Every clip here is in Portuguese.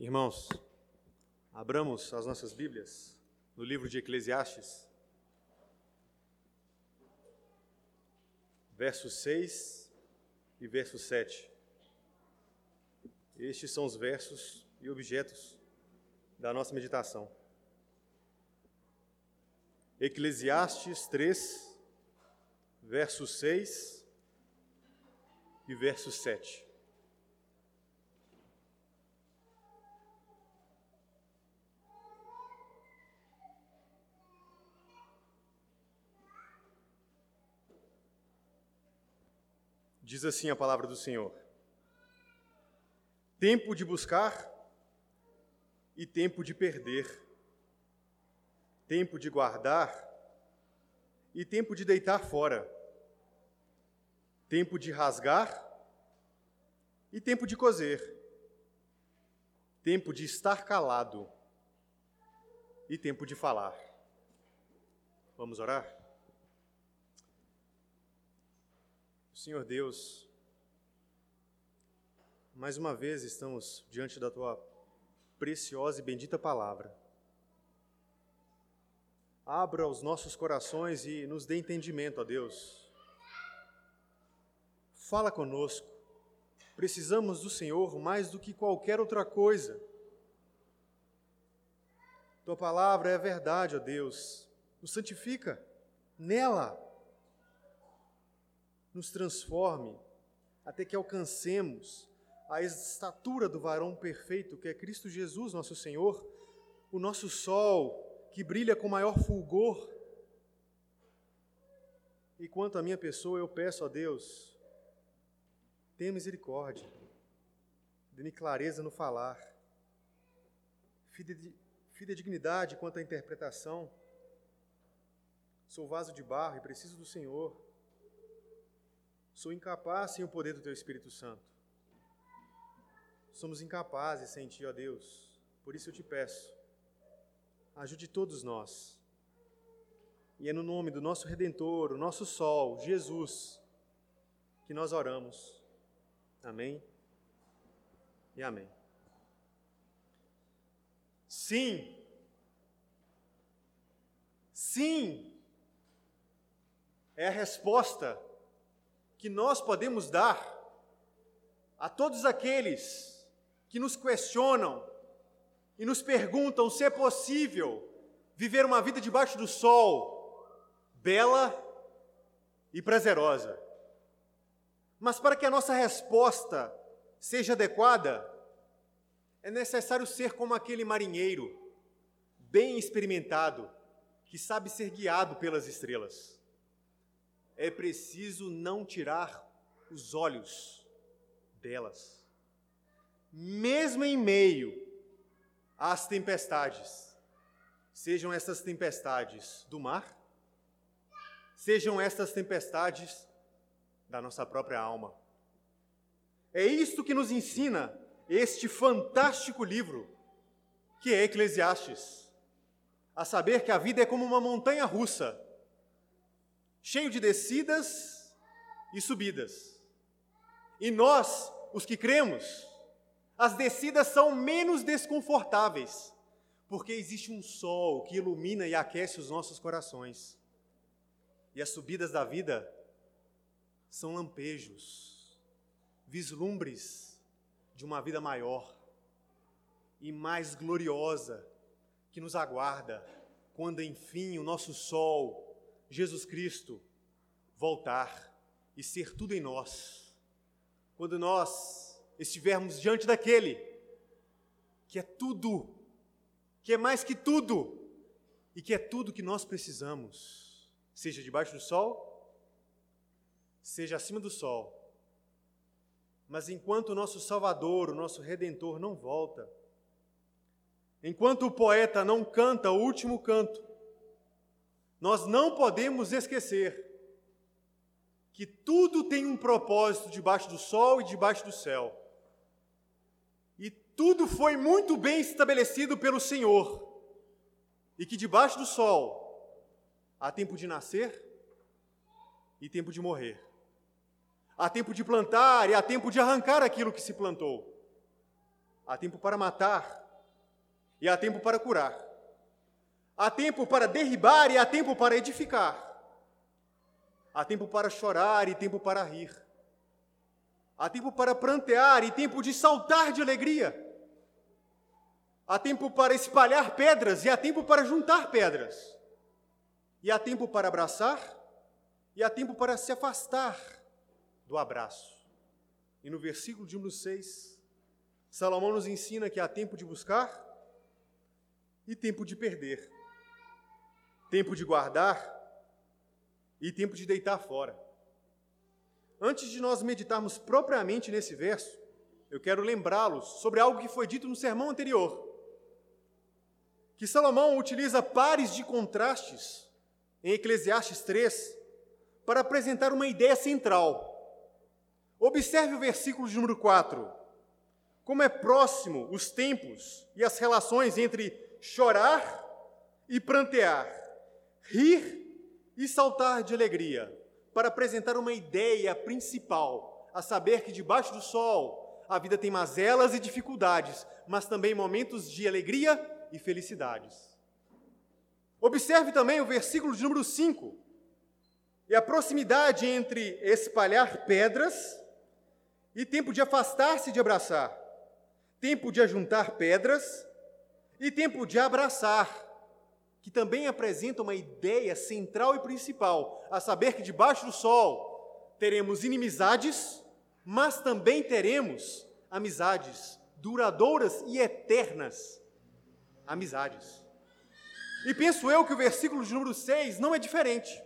Irmãos, abramos as nossas Bíblias no livro de Eclesiastes, verso 6 e verso 7. Estes são os versos e objetos da nossa meditação. Eclesiastes 3, verso 6 e verso 7. Diz assim a palavra do Senhor: Tempo de buscar e tempo de perder, tempo de guardar e tempo de deitar fora, tempo de rasgar e tempo de coser, tempo de estar calado e tempo de falar. Vamos orar? Senhor Deus, mais uma vez estamos diante da tua preciosa e bendita palavra. Abra os nossos corações e nos dê entendimento, ó Deus. Fala conosco. Precisamos do Senhor mais do que qualquer outra coisa. Tua palavra é verdade, ó Deus. Nos santifica nela nos transforme até que alcancemos a estatura do varão perfeito, que é Cristo Jesus, nosso Senhor, o nosso sol que brilha com maior fulgor. E quanto à minha pessoa, eu peço a Deus, tenha misericórdia, dê-me clareza no falar, fidedignidade quanto à interpretação. Sou vaso de barro e preciso do Senhor. Sou incapaz sem o poder do Teu Espírito Santo. Somos incapazes sem Ti, ó Deus. Por isso eu te peço, ajude todos nós. E é no nome do nosso Redentor, o nosso Sol, Jesus, que nós oramos. Amém e amém. Sim, sim, é a resposta que nós podemos dar a todos aqueles que nos questionam e nos perguntam se é possível viver uma vida debaixo do sol, bela e prazerosa. Mas para que a nossa resposta seja adequada, é necessário ser como aquele marinheiro, bem experimentado, que sabe ser guiado pelas estrelas é preciso não tirar os olhos delas. Mesmo em meio às tempestades, sejam essas tempestades do mar, sejam essas tempestades da nossa própria alma. É isto que nos ensina este fantástico livro, que é Eclesiastes. A saber que a vida é como uma montanha russa cheio de descidas e subidas. E nós, os que cremos, as descidas são menos desconfortáveis, porque existe um sol que ilumina e aquece os nossos corações. E as subidas da vida são lampejos, vislumbres de uma vida maior e mais gloriosa que nos aguarda quando enfim o nosso sol Jesus Cristo voltar e ser tudo em nós. Quando nós estivermos diante daquele que é tudo, que é mais que tudo e que é tudo que nós precisamos, seja debaixo do sol, seja acima do sol. Mas enquanto o nosso Salvador, o nosso Redentor não volta, enquanto o poeta não canta o último canto, nós não podemos esquecer que tudo tem um propósito debaixo do sol e debaixo do céu. E tudo foi muito bem estabelecido pelo Senhor. E que debaixo do sol há tempo de nascer e tempo de morrer. Há tempo de plantar e há tempo de arrancar aquilo que se plantou. há tempo para matar e há tempo para curar. Há tempo para derribar e há tempo para edificar. Há tempo para chorar e tempo para rir. Há tempo para prantear e tempo de saltar de alegria. Há tempo para espalhar pedras e há tempo para juntar pedras. E há tempo para abraçar e há tempo para se afastar do abraço. E no versículo de número 6, Salomão nos ensina que há tempo de buscar e tempo de perder, tempo de guardar e tempo de deitar fora. Antes de nós meditarmos propriamente nesse verso, eu quero lembrá-los sobre algo que foi dito no sermão anterior. Que Salomão utiliza pares de contrastes em Eclesiastes 3 para apresentar uma ideia central. Observe o versículo de número 4. Como é próximo os tempos e as relações entre chorar e prantear, rir e saltar de alegria, para apresentar uma ideia principal, a saber que debaixo do sol a vida tem mazelas e dificuldades, mas também momentos de alegria e felicidades. Observe também o versículo de número 5. E a proximidade entre espalhar pedras e tempo de afastar-se de abraçar, tempo de ajuntar pedras e tempo de abraçar, que também apresenta uma ideia central e principal, a saber que debaixo do sol teremos inimizades, mas também teremos amizades duradouras e eternas. Amizades. E penso eu que o versículo de número 6 não é diferente.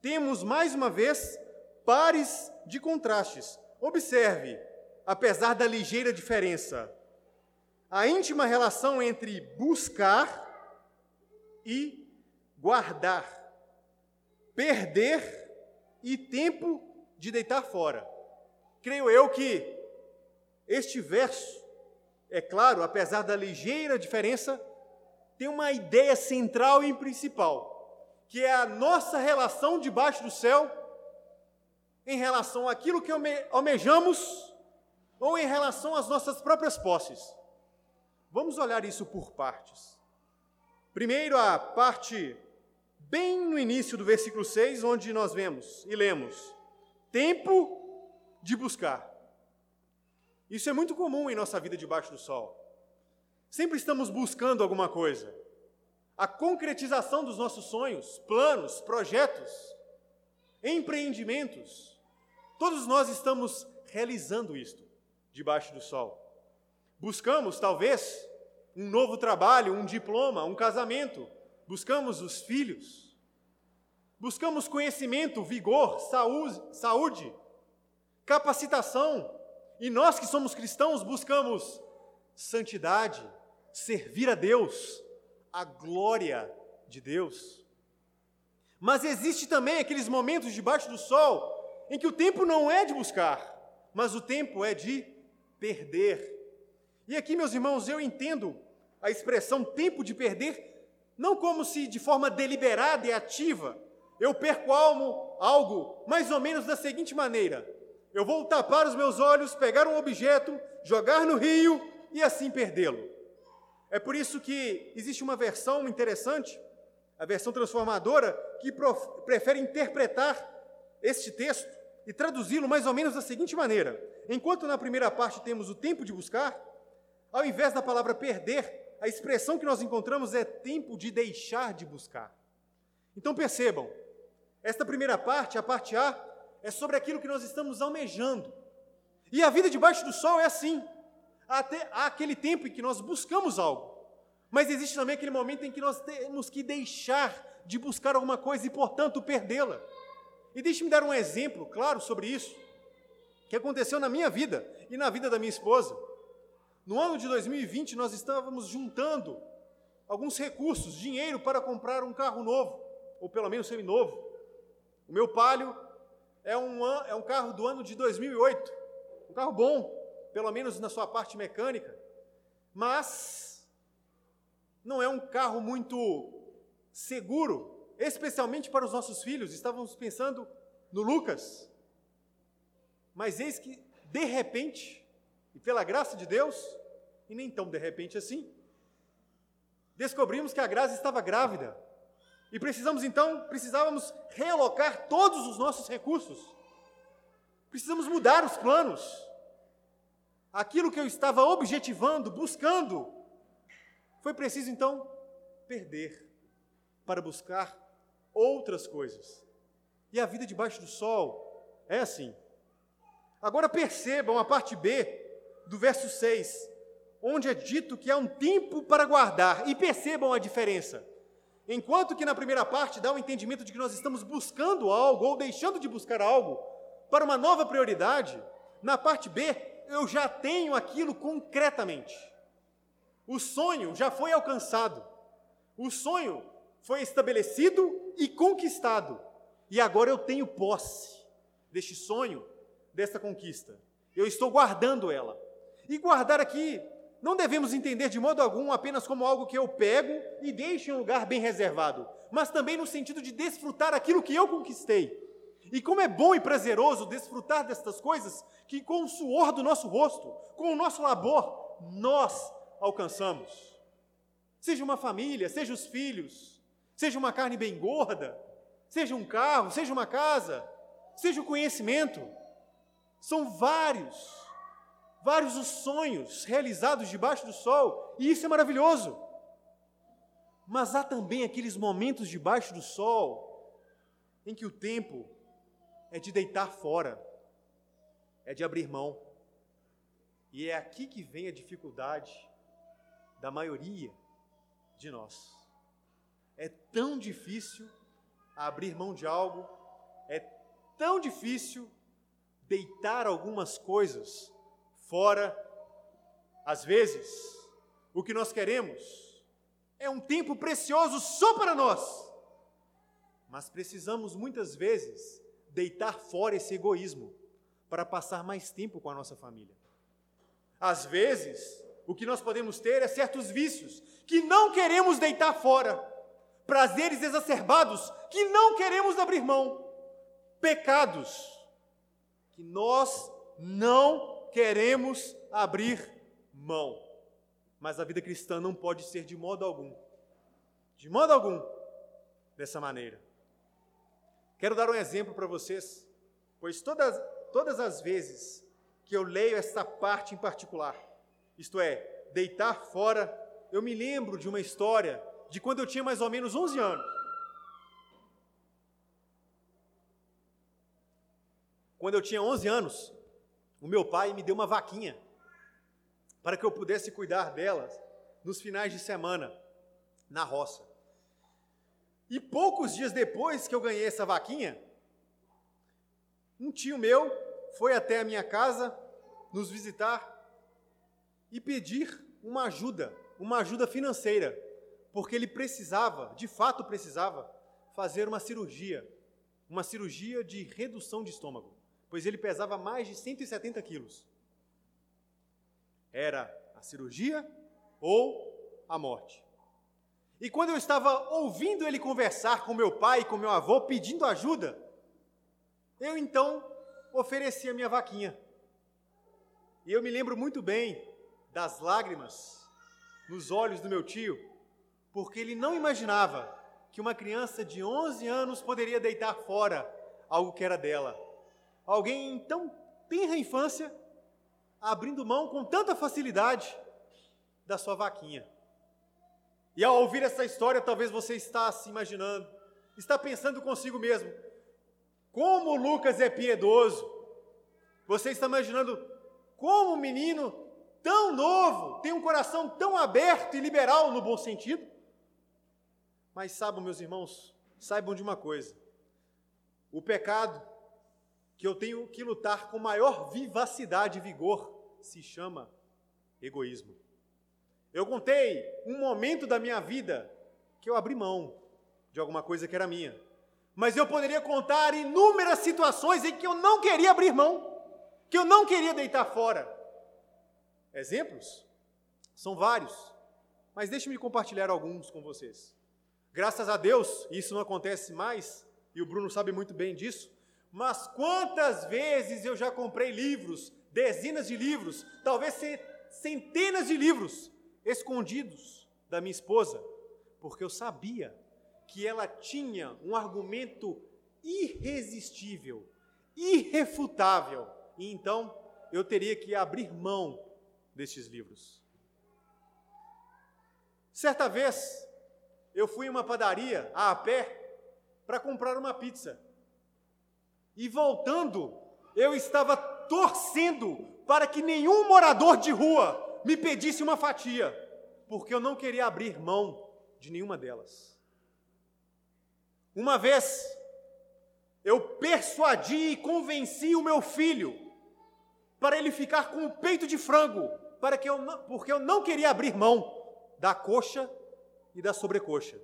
Temos mais uma vez pares de contrastes. Observe, apesar da ligeira diferença, a íntima relação entre buscar e guardar, perder e tempo de deitar fora. Creio eu que este verso, é claro, apesar da ligeira diferença, tem uma ideia central e principal, que é a nossa relação debaixo do céu em relação àquilo que almejamos ou em relação às nossas próprias posses. Vamos olhar isso por partes. Primeiro, a parte bem no início do versículo 6, onde nós vemos e lemos: tempo de buscar. Isso é muito comum em nossa vida debaixo do sol. Sempre estamos buscando alguma coisa. A concretização dos nossos sonhos, planos, projetos, empreendimentos. Todos nós estamos realizando isto debaixo do sol. Buscamos, talvez, um novo trabalho, um diploma, um casamento. Buscamos os filhos. Buscamos conhecimento, vigor, saúde, capacitação. E nós que somos cristãos buscamos santidade, servir a Deus, a glória de Deus. Mas existe também aqueles momentos debaixo do sol em que o tempo não é de buscar, mas o tempo é de perder. E aqui, meus irmãos, eu entendo a expressão tempo de perder, não como se de forma deliberada e ativa eu perco algo, algo mais ou menos da seguinte maneira: eu vou tapar os meus olhos, pegar um objeto, jogar no rio e assim perdê-lo. É por isso que existe uma versão interessante, a versão transformadora, que prefere interpretar este texto e traduzi-lo mais ou menos da seguinte maneira: enquanto na primeira parte temos o tempo de buscar, ao invés da palavra perder, a expressão que nós encontramos é tempo de deixar de buscar. Então percebam, esta primeira parte, a parte A, é sobre aquilo que nós estamos almejando. E a vida debaixo do sol é assim. Até, há aquele tempo em que nós buscamos algo, mas existe também aquele momento em que nós temos que deixar de buscar alguma coisa e, portanto, perdê-la. E deixe-me dar um exemplo claro sobre isso, que aconteceu na minha vida e na vida da minha esposa. No ano de 2020, nós estávamos juntando alguns recursos, dinheiro para comprar um carro novo, ou pelo menos seminovo. O meu Palio é um, é um carro do ano de 2008, um carro bom, pelo menos na sua parte mecânica, mas não é um carro muito seguro, especialmente para os nossos filhos. Estávamos pensando no Lucas, mas eis que, de repente, e pela graça de Deus, E nem tão de repente assim. Descobrimos que a Grazi estava grávida. E precisamos então, precisávamos realocar todos os nossos recursos. Precisamos mudar os planos. Aquilo que eu estava objetivando, buscando, foi preciso então perder para buscar outras coisas. E a vida debaixo do sol é assim. Agora percebam a parte B do verso 6, onde é dito que há um tempo para guardar, e percebam a diferença. Enquanto que na primeira parte dá o entendimento de que nós estamos buscando algo ou deixando de buscar algo para uma nova prioridade, na parte B eu já tenho aquilo concretamente. O sonho já foi alcançado. O sonho foi estabelecido e conquistado. E agora eu tenho posse deste sonho, desta conquista. Eu estou guardando ela. E guardar aqui não devemos entender de modo algum apenas como algo que eu pego e deixo em um lugar bem reservado, mas também no sentido de desfrutar aquilo que eu conquistei. E como é bom e prazeroso desfrutar destas coisas que com o suor do nosso rosto, com o nosso labor, nós alcançamos. Seja uma família, seja os filhos, seja uma carne bem gorda, seja um carro, seja uma casa, seja o conhecimento. São vários vários os sonhos realizados debaixo do sol, e isso é maravilhoso. Mas há também aqueles momentos debaixo do sol em que o tempo é de deitar fora, é de abrir mão. E é aqui que vem a dificuldade da maioria de nós. É tão difícil abrir mão de algo, é tão difícil deitar algumas coisas Fora, às vezes, o que nós queremos é um tempo precioso só para nós. Mas precisamos muitas vezes deitar fora esse egoísmo para passar mais tempo com a nossa família. Às vezes, o que nós podemos ter é certos vícios que não queremos deitar fora, prazeres exacerbados que não queremos abrir mão, pecados que nós não queremos abrir mão. Mas a vida cristã não pode ser de modo algum, de modo algum, dessa maneira. Quero dar um exemplo para vocês, pois todas, todas as vezes que eu leio essa parte em particular, isto é, deitar fora, eu me lembro de uma história de quando eu tinha mais ou menos 11 anos. Quando eu tinha 11 anos, o meu pai me deu uma vaquinha para que eu pudesse cuidar delas nos finais de semana na roça. E poucos dias depois que eu ganhei essa vaquinha, um tio meu foi até a minha casa nos visitar e pedir uma ajuda, uma ajuda financeira, porque ele precisava, de fato precisava, fazer uma cirurgia, uma cirurgia de redução de estômago pois ele pesava mais de 170 quilos. Era a cirurgia ou a morte. E quando eu estava ouvindo ele conversar com meu pai e com meu avô pedindo ajuda, eu então ofereci a minha vaquinha. E eu me lembro muito bem das lágrimas nos olhos do meu tio, porque ele não imaginava que uma criança de 11 anos poderia deitar fora algo que era dela alguém tão tenra infância abrindo mão com tanta facilidade da sua vaquinha. E ao ouvir essa história, talvez você está se imaginando, está pensando consigo mesmo, como Lucas é piedoso. Você está imaginando como um menino tão novo tem um coração tão aberto e liberal no bom sentido? Mas saibam, meus irmãos, saibam de uma coisa: o pecado que eu tenho que lutar com maior vivacidade e vigor se chama egoísmo. Eu contei um momento da minha vida que eu abri mão de alguma coisa que era minha. Mas eu poderia contar inúmeras situações em que eu não queria abrir mão, que eu não queria deitar fora. Exemplos? São vários, mas deixe-me compartilhar alguns com vocês. Graças a Deus, isso não acontece mais, e o Bruno sabe muito bem disso, mas quantas vezes eu já comprei livros, dezenas de livros, talvez centenas de livros escondidos da minha esposa, porque eu sabia que ela tinha um argumento irresistível, irrefutável, e então eu teria que abrir mão destes livros. Certa vez, eu fui em uma padaria a pé para comprar uma pizza. E voltando, eu estava torcendo para que nenhum morador de rua me pedisse uma fatia, porque eu não queria abrir mão de nenhuma delas. Uma vez, eu persuadi e convenci o meu filho para ele ficar com o peito de frango, para que eu não, porque eu não queria abrir mão da coxa e da sobrecoxa.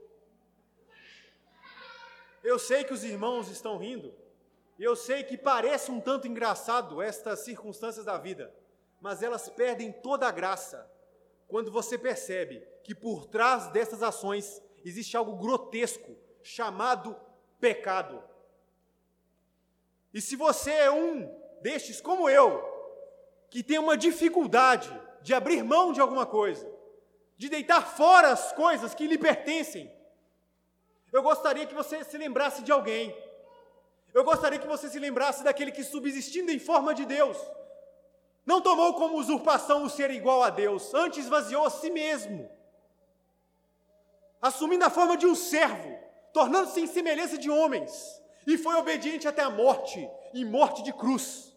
Eu sei que os irmãos estão rindo, eu sei que parece um tanto engraçado estas circunstâncias da vida, mas elas perdem toda a graça quando você percebe que por trás dessas ações existe algo grotesco chamado pecado. E se você é um destes como eu, que tem uma dificuldade de abrir mão de alguma coisa, de deitar fora as coisas que lhe pertencem, eu gostaria que você se lembrasse de alguém. Eu gostaria que você se lembrasse daquele que, subsistindo em forma de Deus, não tomou como usurpação o ser igual a Deus, antes esvaziou a si mesmo, assumindo a forma de um servo, tornando-se em semelhança de homens, e foi obediente até a morte, e morte de cruz.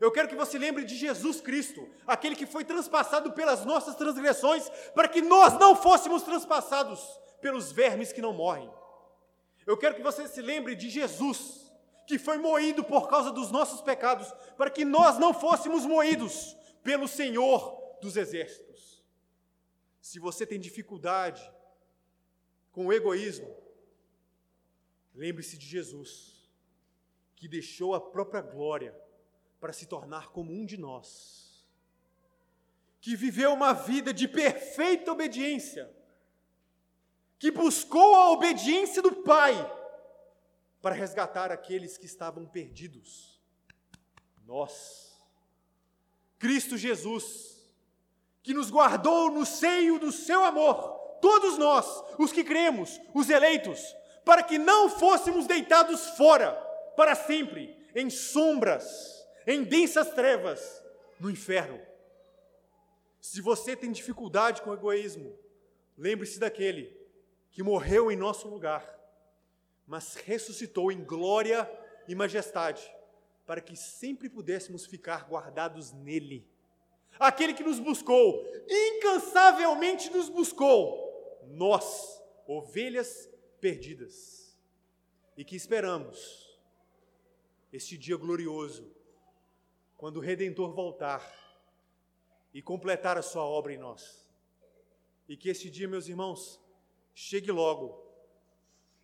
Eu quero que você lembre de Jesus Cristo, aquele que foi transpassado pelas nossas transgressões, para que nós não fôssemos transpassados pelos vermes que não morrem. Eu quero que você se lembre de Jesus, que foi moído por causa dos nossos pecados, para que nós não fôssemos moídos pelo Senhor dos exércitos. Se você tem dificuldade com o egoísmo, lembre-se de Jesus, que deixou a própria glória para se tornar como um de nós, que viveu uma vida de perfeita obediência, que buscou a obediência do Pai para resgatar aqueles que estavam perdidos. Nós, Cristo Jesus, que nos guardou no seio do seu amor, todos nós, os que cremos, os eleitos, para que não fôssemos deitados fora para sempre em sombras, em densas trevas, no inferno. Se você tem dificuldade com o egoísmo, lembre-se daquele que morreu em nosso lugar, mas ressuscitou em glória e majestade, para que sempre pudéssemos ficar guardados nele. Aquele que nos buscou, incansavelmente nos buscou, nós, ovelhas perdidas, e que esperamos este dia glorioso, quando o Redentor voltar e completar a sua obra em nós. E que este dia, meus irmãos, chegue logo.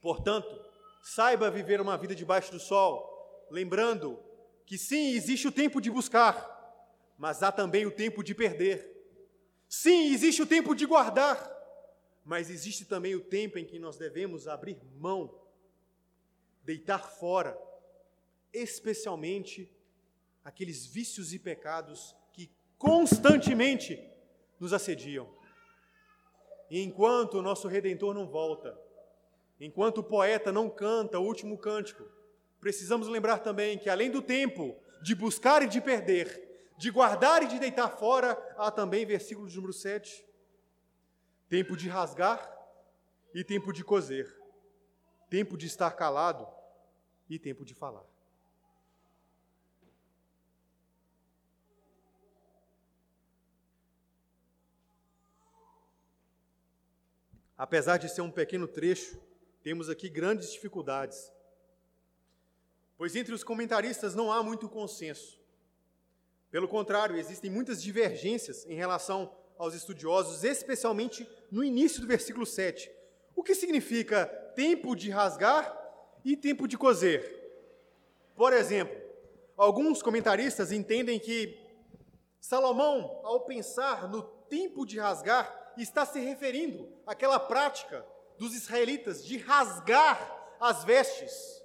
Portanto, saiba viver uma vida debaixo do sol, lembrando que sim, existe o tempo de buscar, mas há também o tempo de perder. Sim, existe o tempo de guardar, mas existe também o tempo em que nós devemos abrir mão, deitar fora, especialmente aqueles vícios e pecados que constantemente nos assediam. E enquanto o nosso redentor não volta, enquanto o poeta não canta o último cântico, precisamos lembrar também que além do tempo de buscar e de perder, de guardar e de deitar fora, há também, versículo de número 7, tempo de rasgar e tempo de coser, tempo de estar calado e tempo de falar. Apesar de ser um pequeno trecho, temos aqui grandes dificuldades. Pois entre os comentaristas não há muito consenso. Pelo contrário, existem muitas divergências em relação aos estudiosos, especialmente no início do versículo 7. O que significa tempo de rasgar e tempo de coser? Por exemplo, alguns comentaristas entendem que Salomão, ao pensar no tempo de rasgar, está se referindo àquela prática dos israelitas de rasgar as vestes,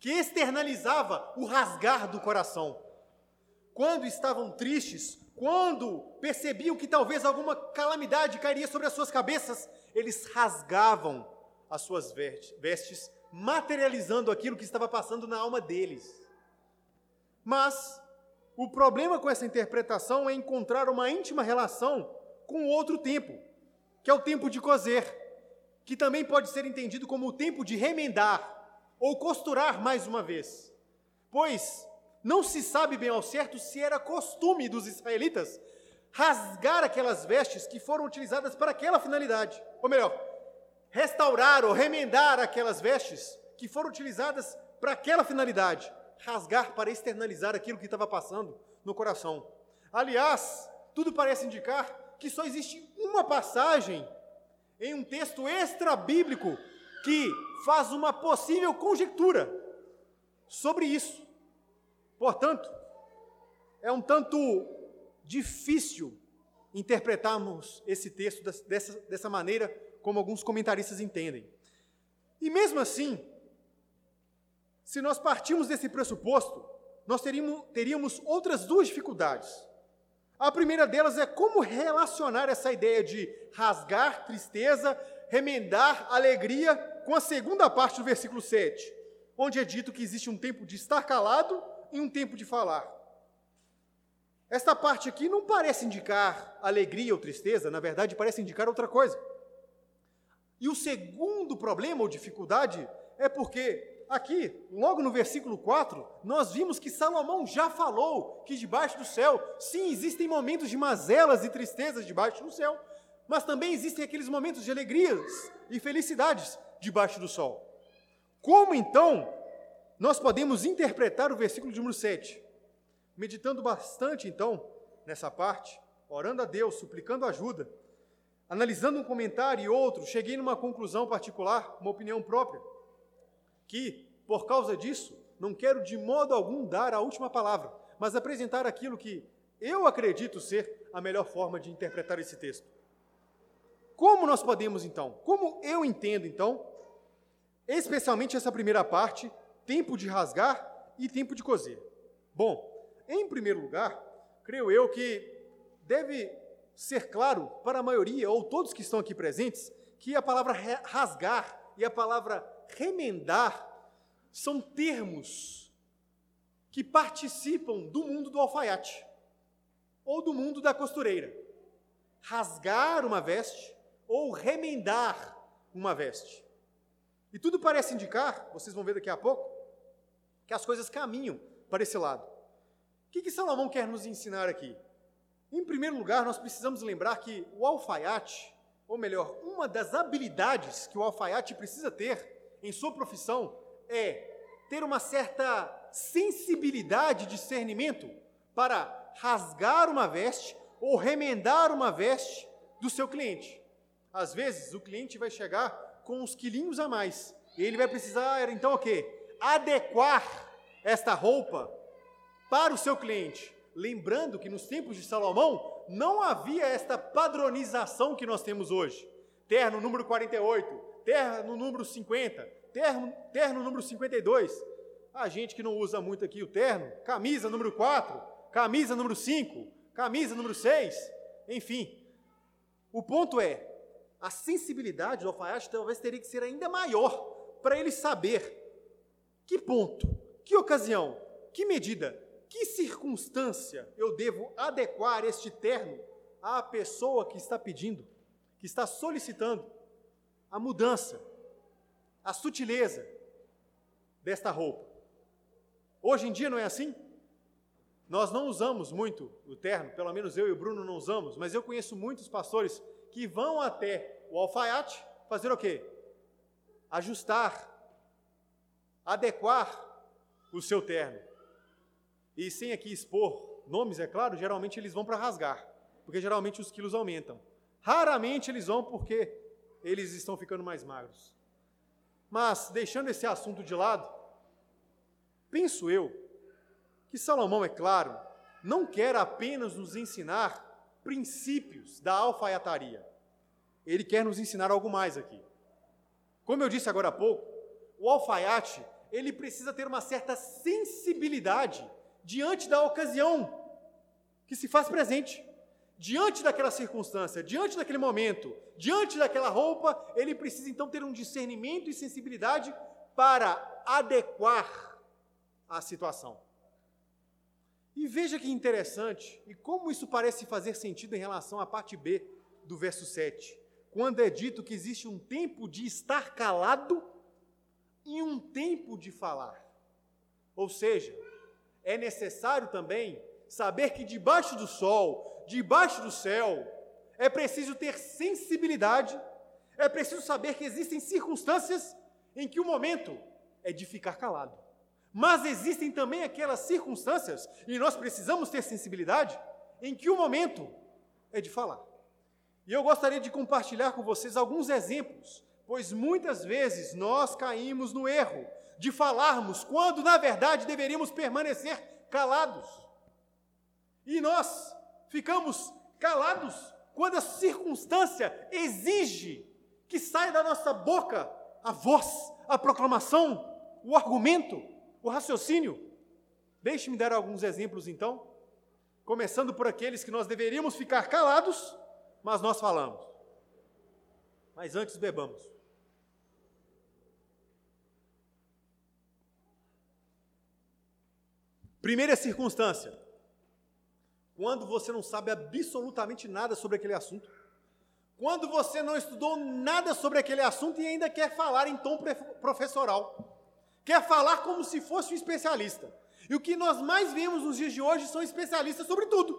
que externalizava o rasgar do coração. Quando estavam tristes quando percebiam que talvez alguma calamidade cairia sobre as suas cabeças, eles rasgavam as suas vestes, materializando aquilo que estava passando na alma deles. Mas o problema com essa interpretação é encontrar uma íntima relação com outro tempo, que é o tempo de coser, que também pode ser entendido como o tempo de remendar ou costurar mais uma vez. Pois não se sabe bem ao certo se era costume dos israelitas rasgar aquelas vestes que foram utilizadas para aquela finalidade. Ou melhor, restaurar ou remendar aquelas vestes que foram utilizadas para aquela finalidade. Rasgar para externalizar aquilo que estava passando no coração. Aliás, tudo parece indicar que só existe uma passagem em um texto extra-bíblico que faz uma possível conjectura sobre isso. Portanto, é um tanto difícil interpretarmos esse texto dessa, dessa maneira como alguns comentaristas entendem. E mesmo assim, se nós partirmos desse pressuposto, nós teríamos, teríamos outras duas dificuldades. A primeira delas é como relacionar essa ideia de rasgar tristeza, remendar alegria, com a segunda parte do versículo 7, onde é dito que existe um tempo de estar calado e um tempo de falar. Esta parte aqui não parece indicar alegria ou tristeza, na verdade, parece indicar outra coisa. E o segundo problema ou dificuldade é porque aqui, logo no versículo 4, nós vimos que Salomão já falou que debaixo do céu, sim, existem momentos de mazelas e tristezas debaixo do céu, mas também existem aqueles momentos de alegrias e felicidades debaixo do sol. Como então nós podemos interpretar o versículo de número 7? Meditando bastante então nessa parte, orando a Deus, suplicando ajuda, analisando um comentário e outro, cheguei numa conclusão particular, uma opinião própria, que, por causa disso, não quero de modo algum dar a última palavra, mas apresentar aquilo que eu acredito ser a melhor forma de interpretar esse texto. Como nós podemos então? Como eu entendo então, especialmente essa primeira parte, tempo de rasgar e tempo de coser? Bom, em primeiro lugar, creio eu que deve ser claro para a maioria, ou todos que estão aqui presentes, que a palavra rasgar e a palavra remendar são termos que participam do mundo do alfaiate ou do mundo da costureira. Rasgar uma veste ou remendar uma veste. E tudo parece indicar, vocês vão ver daqui a pouco, que as coisas caminham para esse lado. O que, que Salomão quer nos ensinar aqui? Em primeiro lugar, nós precisamos lembrar que o alfaiate, ou melhor, uma das habilidades que o alfaiate precisa ter em sua profissão é ter uma certa sensibilidade de discernimento para rasgar uma veste ou remendar uma veste do seu cliente. Às vezes, o cliente vai chegar com uns quilinhos a mais, e ele vai precisar, então, o quê? Adequar esta roupa para o seu cliente. Lembrando que nos tempos de Salomão não havia esta padronização que nós temos hoje. Terno número 48, terno número 50, terno, terno número 52. A gente que não usa muito aqui o terno, camisa número 4, camisa número 5, camisa número 6, enfim. O ponto é, a sensibilidade do alfaiate talvez teria que ser ainda maior para ele saber que ponto, que ocasião, que medida que circunstância eu devo adequar este terno à pessoa que está pedindo, que está solicitando a mudança, a sutileza desta roupa? Hoje em dia não é assim? Nós não usamos muito o terno, pelo menos eu e o Bruno não usamos, mas eu conheço muitos pastores que vão até o alfaiate fazer o quê? Ajustar, adequar o seu terno. E sem aqui expor nomes, é claro, geralmente eles vão para rasgar, porque geralmente os quilos aumentam. Raramente eles vão porque eles estão ficando mais magros. Mas, deixando esse assunto de lado, penso eu que Salomão, é claro, não quer apenas nos ensinar princípios da alfaiataria. Ele quer nos ensinar algo mais aqui. Como eu disse agora há pouco, o alfaiate, ele precisa ter uma certa sensibilidade diante da ocasião. que se faz presente. Diante daquela circunstância, diante daquele momento, diante daquela roupa, ele precisa então ter um discernimento e sensibilidade para adequar a situação. E veja que interessante, e como isso parece fazer sentido em relação à parte B do verso 7, quando é dito que existe um tempo de estar calado e um tempo de falar. Ou seja, é necessário também saber que debaixo do sol, debaixo do céu, é preciso ter sensibilidade, é preciso saber que existem circunstâncias em que o momento é de ficar calado. Mas existem também aquelas circunstâncias, e nós precisamos ter sensibilidade, em que o momento é de falar. E eu gostaria de compartilhar com vocês alguns exemplos, pois muitas vezes nós caímos no erro de falarmos quando, na verdade, deveríamos permanecer calados. E nós ficamos calados quando a circunstância exige que saia da nossa boca a voz, a proclamação, o argumento, o raciocínio. Deixe-me dar alguns exemplos então, começando por aqueles que nós deveríamos ficar calados, mas nós falamos. Mas antes bebamos. Primeira circunstância: quando você não sabe absolutamente nada sobre aquele assunto, quando você não estudou nada sobre aquele assunto e ainda quer falar em tom professoral, quer falar como se fosse um especialista. E o que nós mais vemos nos dias de hoje são especialistas sobre tudo,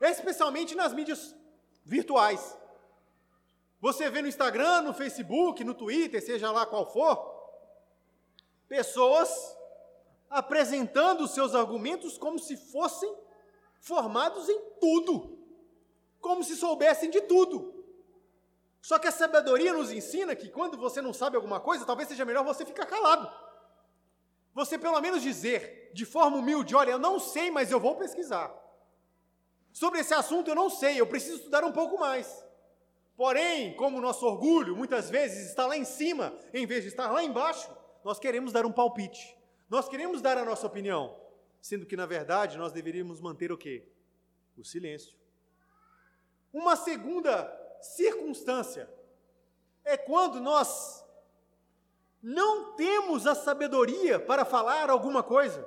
especialmente nas mídias virtuais. Você vê no Instagram, no Facebook, no Twitter, seja lá qual for, pessoas apresentando os seus argumentos como se fossem formados em tudo, como se soubessem de tudo. Só que a sabedoria nos ensina que quando você não sabe alguma coisa, talvez seja melhor você ficar calado. Você pelo menos dizer de forma humilde: olha, eu não sei, mas eu vou pesquisar. Sobre esse assunto eu não sei, eu preciso estudar um pouco mais. Porém, como o nosso orgulho muitas vezes está lá em cima, em vez de estar lá embaixo, nós queremos dar um palpite. Nós queremos dar a nossa opinião, sendo que na verdade nós deveríamos manter o quê? O silêncio. Uma segunda circunstância é quando nós não temos a sabedoria para falar alguma coisa.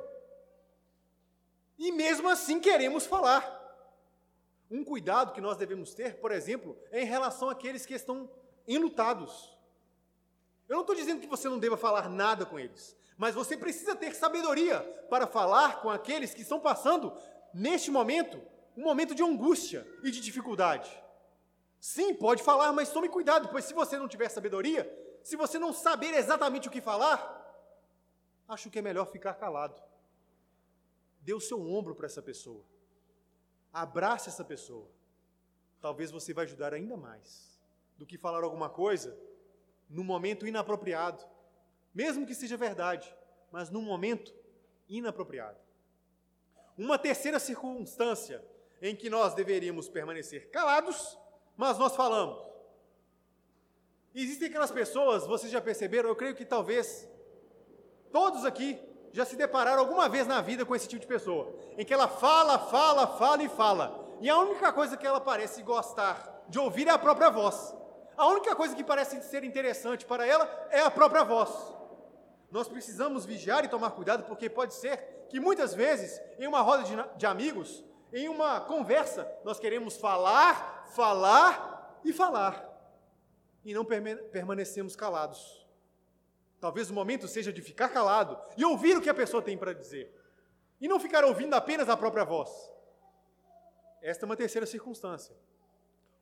E mesmo assim queremos falar. Um cuidado que nós devemos ter, por exemplo, é em relação àqueles que estão enlutados. Eu não estou dizendo que você não deva falar nada com eles, mas você precisa ter sabedoria para falar com aqueles que estão passando, neste momento, um momento de angústia e de dificuldade. Sim, pode falar, mas tome cuidado, pois se você não tiver sabedoria, se você não saber exatamente o que falar, acho que é melhor ficar calado. Dê o seu ombro para essa pessoa. Abrace essa pessoa. Talvez você vai ajudar ainda mais do que falar alguma coisa no momento inapropriado mesmo que seja verdade, mas num momento inapropriado. Uma terceira circunstância em que nós deveríamos permanecer calados, mas nós falamos. Existem aquelas pessoas, vocês já perceberam, eu creio que talvez todos aqui já se depararam alguma vez na vida com esse tipo de pessoa, em que ela fala, fala, fala e fala, e a única coisa que ela parece gostar de ouvir é a própria voz. A única coisa que parece ser interessante para ela é a própria voz nós precisamos vigiar e tomar cuidado, porque pode ser que muitas vezes, em uma roda de, de amigos, em uma conversa, nós queremos falar, falar e falar, e não permanecemos calados. Talvez o momento seja de ficar calado e ouvir o que a pessoa tem para dizer, e não ficar ouvindo apenas a própria voz. Esta é uma terceira circunstância.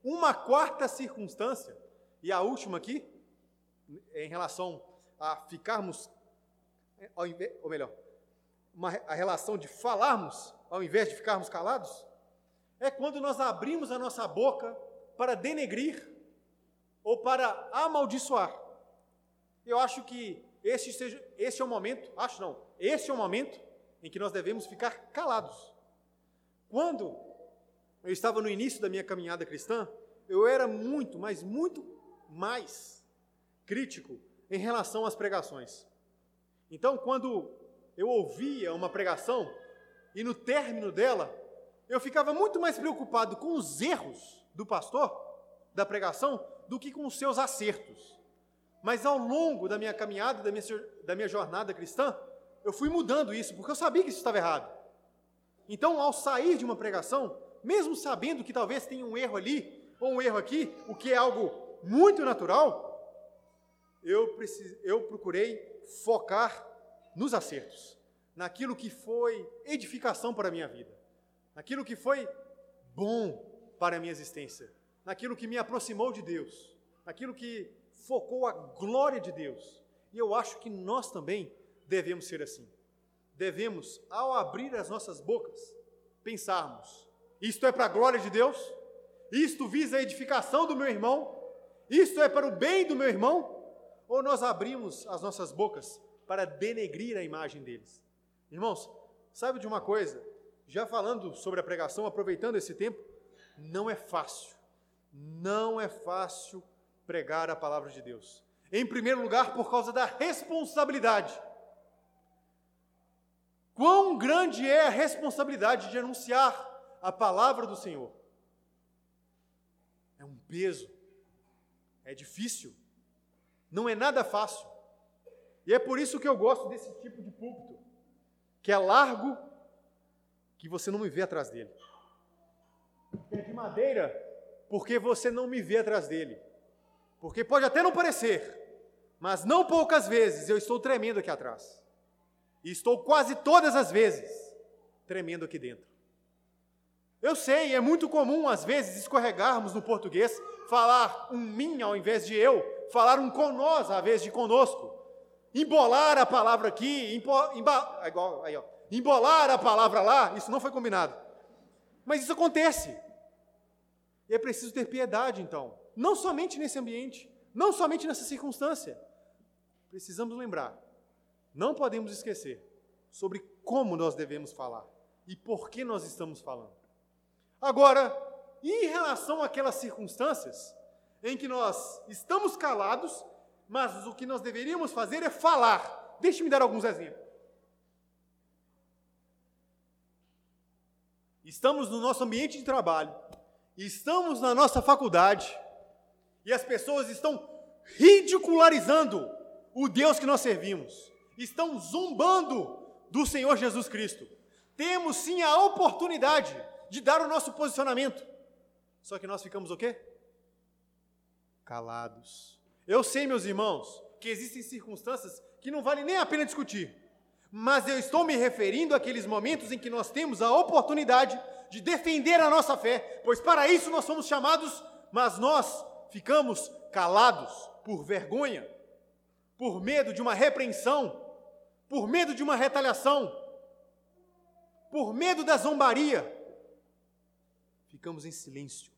Uma quarta circunstância, e a última aqui, em relação a ficarmos ou melhor, uma, a relação de falarmos ao invés de ficarmos calados, é quando nós abrimos a nossa boca para denegrir ou para amaldiçoar. Eu acho que esse, seja, esse é o momento, acho não, esse é o momento em que nós devemos ficar calados. Quando eu estava no início da minha caminhada cristã, eu era muito, mas muito mais crítico em relação às pregações. Então, quando eu ouvia uma pregação e no término dela eu ficava muito mais preocupado com os erros do pastor, da pregação, do que com os seus acertos. Mas ao longo da minha caminhada, da minha, da minha jornada cristã, eu fui mudando isso, porque eu sabia que isso estava errado. Então, ao sair de uma pregação, mesmo sabendo que talvez tenha um erro ali, ou um erro aqui, o que é algo muito natural, eu, precis, eu procurei focar nos acertos, naquilo que foi edificação para a minha vida, naquilo que foi bom para a minha existência, naquilo que me aproximou de Deus, naquilo que focou a glória de Deus. E eu acho que nós também devemos ser assim. Devemos, ao abrir as nossas bocas, pensarmos: isto é para a glória de Deus? Isto visa a edificação do meu irmão? Isto é para o bem do meu irmão? Ou nós abrimos as nossas bocas para denegrir a imagem deles? Irmãos, sabe de uma coisa? Já falando sobre a pregação, aproveitando esse tempo, não é fácil. Não é fácil pregar a palavra de Deus. Em primeiro lugar, por causa da responsabilidade. Quão grande é a responsabilidade de anunciar a palavra do Senhor? É um peso, é difícil, não é nada fácil. E é por isso que eu gosto desse tipo de púlpito, que é largo, que você não me vê atrás dele. É de madeira, porque você não me vê atrás dele. Porque pode até não parecer, mas não poucas vezes eu estou tremendo aqui atrás. E estou quase todas as vezes tremendo aqui dentro. Eu sei, é muito comum às vezes escorregarmos no português, falar um mim ao invés de eu, falar um com nós ao invés de conosco, embolar a palavra aqui, emba, igual, aí, ó, embolar a palavra lá, isso não foi combinado. Mas isso acontece. E é preciso ter piedade, então não somente nesse ambiente, não somente nessa circunstância. Precisamos lembrar, não podemos esquecer sobre como nós devemos falar e por que nós estamos falando. Agora, em relação àquelas circunstâncias em que nós estamos calados, mas o que nós deveríamos fazer é falar. Deixe-me dar alguns exemplos. Estamos no nosso ambiente de trabalho, estamos na nossa faculdade, e as pessoas estão ridicularizando o Deus que nós servimos, estão zombando do Senhor Jesus Cristo. Temos sim a oportunidade de dar o nosso posicionamento. Só que nós ficamos o quê? Calados. Eu sei, meus irmãos, que existem circunstâncias que não vale nem a pena discutir. Mas eu estou me referindo àqueles momentos em que nós temos a oportunidade de defender a nossa fé, pois para isso nós somos chamados, mas nós ficamos calados por vergonha, por medo de uma repreensão, por medo de uma retaliação, por medo da zombaria. Ficamos em silêncio,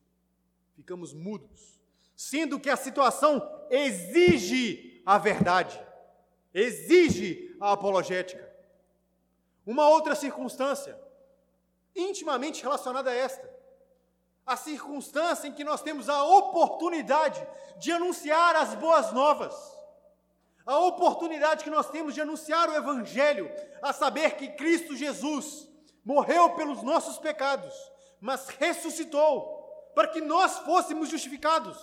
ficamos mudos, sendo que a situação exige a verdade, exige a apologética. Uma outra circunstância, intimamente relacionada a esta, a circunstância em que nós temos a oportunidade de anunciar as boas novas, a oportunidade que nós temos de anunciar o Evangelho, a saber que Cristo Jesus morreu pelos nossos pecados, mas ressuscitou para que nós fôssemos justificados.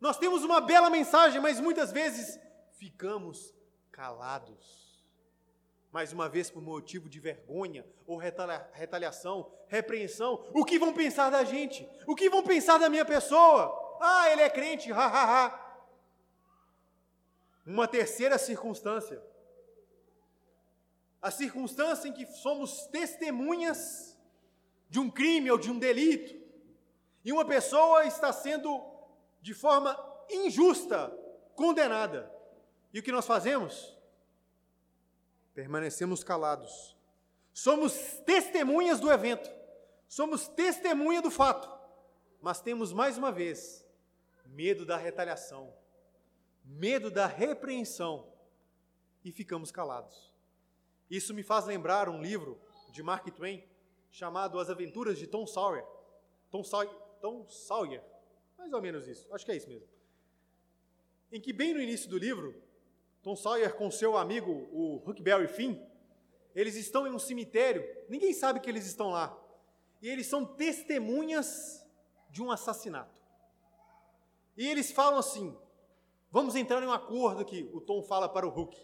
Nós temos uma bela mensagem, mas muitas vezes ficamos calados mais uma vez por motivo de vergonha ou retaliação, repreensão. O que vão pensar da gente? O que vão pensar da minha pessoa? Ah, ele é crente, ha, ha, ha. Uma terceira circunstância. A circunstância em que somos testemunhas de um crime ou de um delito. E uma pessoa está sendo, de forma injusta, condenada. E o que nós fazemos? permanecemos calados. Somos testemunhas do evento, somos testemunha do fato, mas temos mais uma vez medo da retaliação, medo da repreensão e ficamos calados. Isso me faz lembrar um livro de Mark Twain chamado As Aventuras de Tom Sawyer. Tom Sawyer, Tom Sawyer, mais ou menos isso, acho que é isso mesmo. Em que, bem no início do livro, Tom Sawyer com seu amigo, o Huckberry Finn, eles estão em um cemitério, ninguém sabe que eles estão lá. e eles são testemunhas de um assassinato. E eles falam assim: vamos entrar em um acordo aqui. O Tom fala para o Hulk: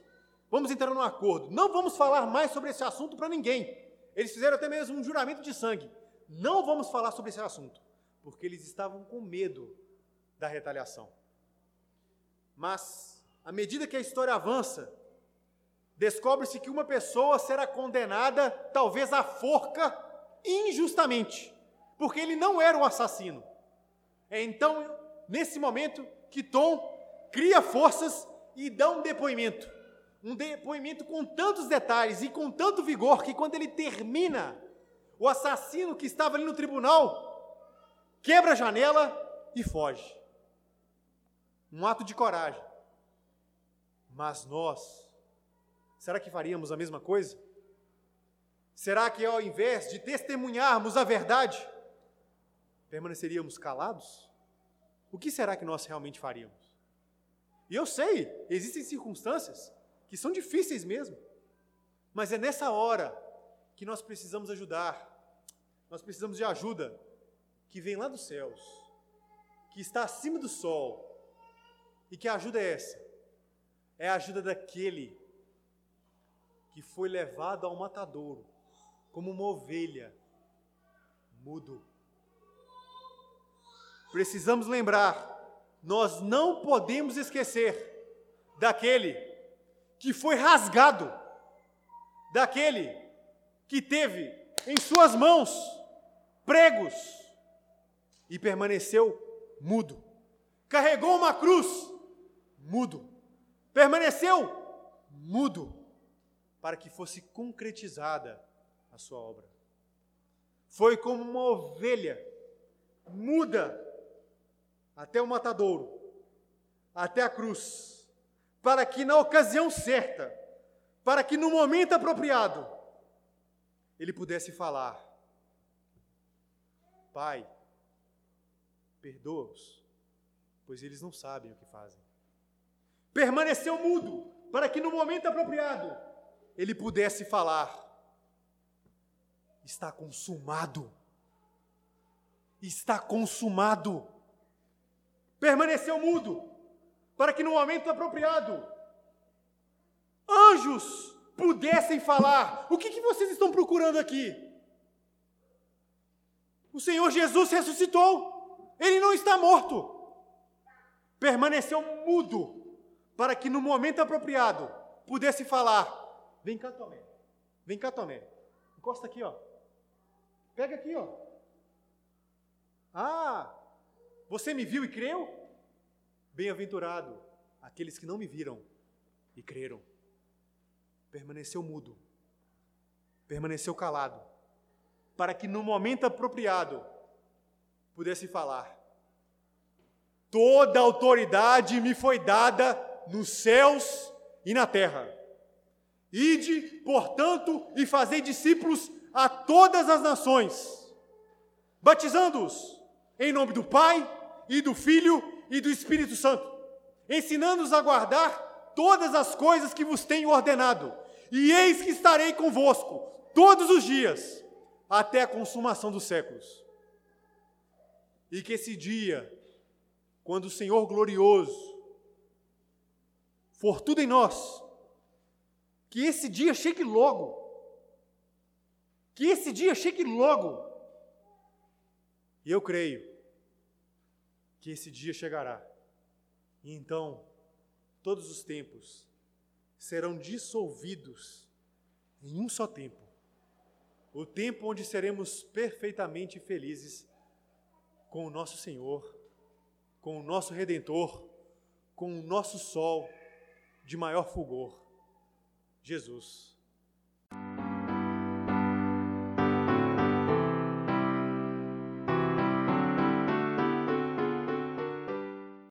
vamos entrar em um acordo. Não vamos falar mais sobre esse assunto para ninguém. Eles fizeram até mesmo um juramento de sangue. Não vamos falar sobre esse assunto, porque eles estavam com medo da retaliação. Mas, à medida que a história avança, descobre-se que uma pessoa será condenada, talvez à forca, injustamente, porque ele não era o assassino. É então, nesse momento, que Tom cria forças e dá um depoimento. Um depoimento com tantos detalhes e com tanto vigor que, quando ele termina, o assassino que estava ali no tribunal quebra a janela e foge. Um ato de coragem. Mas nós, será que faríamos a mesma coisa? Será que ao invés de testemunharmos a verdade, permaneceríamos calados? O que será que nós realmente faríamos? E eu sei, existem circunstâncias que são difíceis mesmo, mas é nessa hora que nós precisamos ajudar, nós precisamos de ajuda que vem lá dos céus, que está acima do sol. E que ajuda é essa? É a ajuda daquele que foi levado ao matadouro como uma ovelha, mudo. Precisamos lembrar, nós não podemos esquecer daquele que foi rasgado, daquele que teve em suas mãos pregos e permaneceu mudo. Carregou uma cruz, mudo. Permaneceu mudo, para que fosse concretizada a sua obra. Foi como uma ovelha muda até o matadouro, até a cruz, para que na ocasião certa, para que no momento apropriado, ele pudesse falar: Pai, perdoa-os, pois eles não sabem o que fazem. Permaneceu mudo, para que no momento apropriado ele pudesse falar: está consumado. Está consumado. Permaneceu mudo, para que no momento apropriado, anjos pudessem falar: o que, que vocês estão procurando aqui? O Senhor Jesus ressuscitou, ele não está morto. Permaneceu mudo, para que no momento apropriado pudesse falar: vem cá, Tomé, vem cá, Tomé, encosta aqui, ó. Pega aqui, ó. Ah, você me viu e creu? Bem-aventurado aqueles que não me viram e creram. Permaneceu mudo, permaneceu calado, para que no momento apropriado pudesse falar. Toda autoridade me foi dada nos céus e na terra. Ide, portanto, e fazei discípulos a todas as nações, batizando-os em nome do Pai e do Filho e do Espírito Santo, ensinando-os a guardar todas as coisas que vos tenho ordenado. E eis que estarei convosco todos os dias, até a consumação dos séculos. E que esse dia, quando o Senhor glorioso for tudo em nós, que esse dia chegue logo que esse dia chegue logo. E eu creio que esse dia chegará. E então, todos os tempos serão dissolvidos em um só tempo o tempo onde seremos perfeitamente felizes com o nosso Senhor, com o nosso Redentor, com o nosso sol de maior fulgor, Jesus.